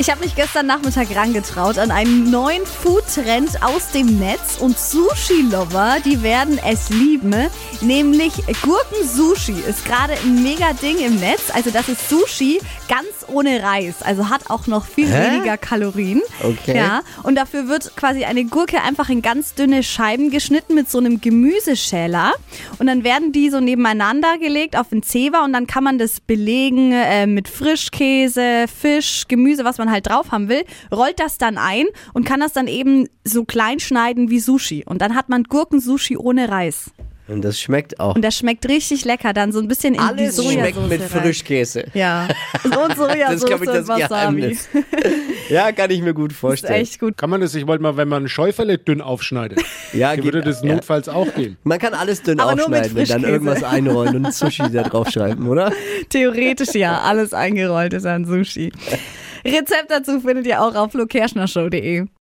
Ich habe mich gestern Nachmittag rangetraut an einen neuen Foodtrend aus dem Netz und Sushi-Lover, die werden es lieben, nämlich Gurken-Sushi ist gerade ein mega Ding im Netz. Also das ist Sushi ganz ohne Reis, also hat auch noch viel Hä? weniger Kalorien. Okay. Ja, und dafür wird quasi eine Gurke einfach in ganz dünne Scheiben geschnitten mit so einem Gemüseschäler und dann werden die so nebeneinander gelegt auf den Zewa und dann kann man das belegen äh, mit Frischkäse, Fisch, Gemüse, was man halt drauf haben will, rollt das dann ein und kann das dann eben so klein schneiden wie Sushi und dann hat man Gurkensushi ohne Reis Und das schmeckt auch. und das schmeckt richtig lecker, dann so ein bisschen in Alles die Sojasauce schmeckt mit rein. Frischkäse. Ja, und Sojasauce glaub ich, das und Wasabi. Geheimnis. Ja, kann ich mir gut Ist vorstellen. echt gut. Kann man das, ich wollte mal, wenn man ein Schäuferle dünn aufschneidet, Ja, dann geht, würde das ja. notfalls auch gehen. Man kann alles dünn Aber nur mit aufschneiden und dann irgendwas einrollen und Sushi da draufschreiben, oder? Theoretisch ja, alles eingerollt ist an Sushi. Rezept dazu findet ihr auch auf flokerschnershow.de.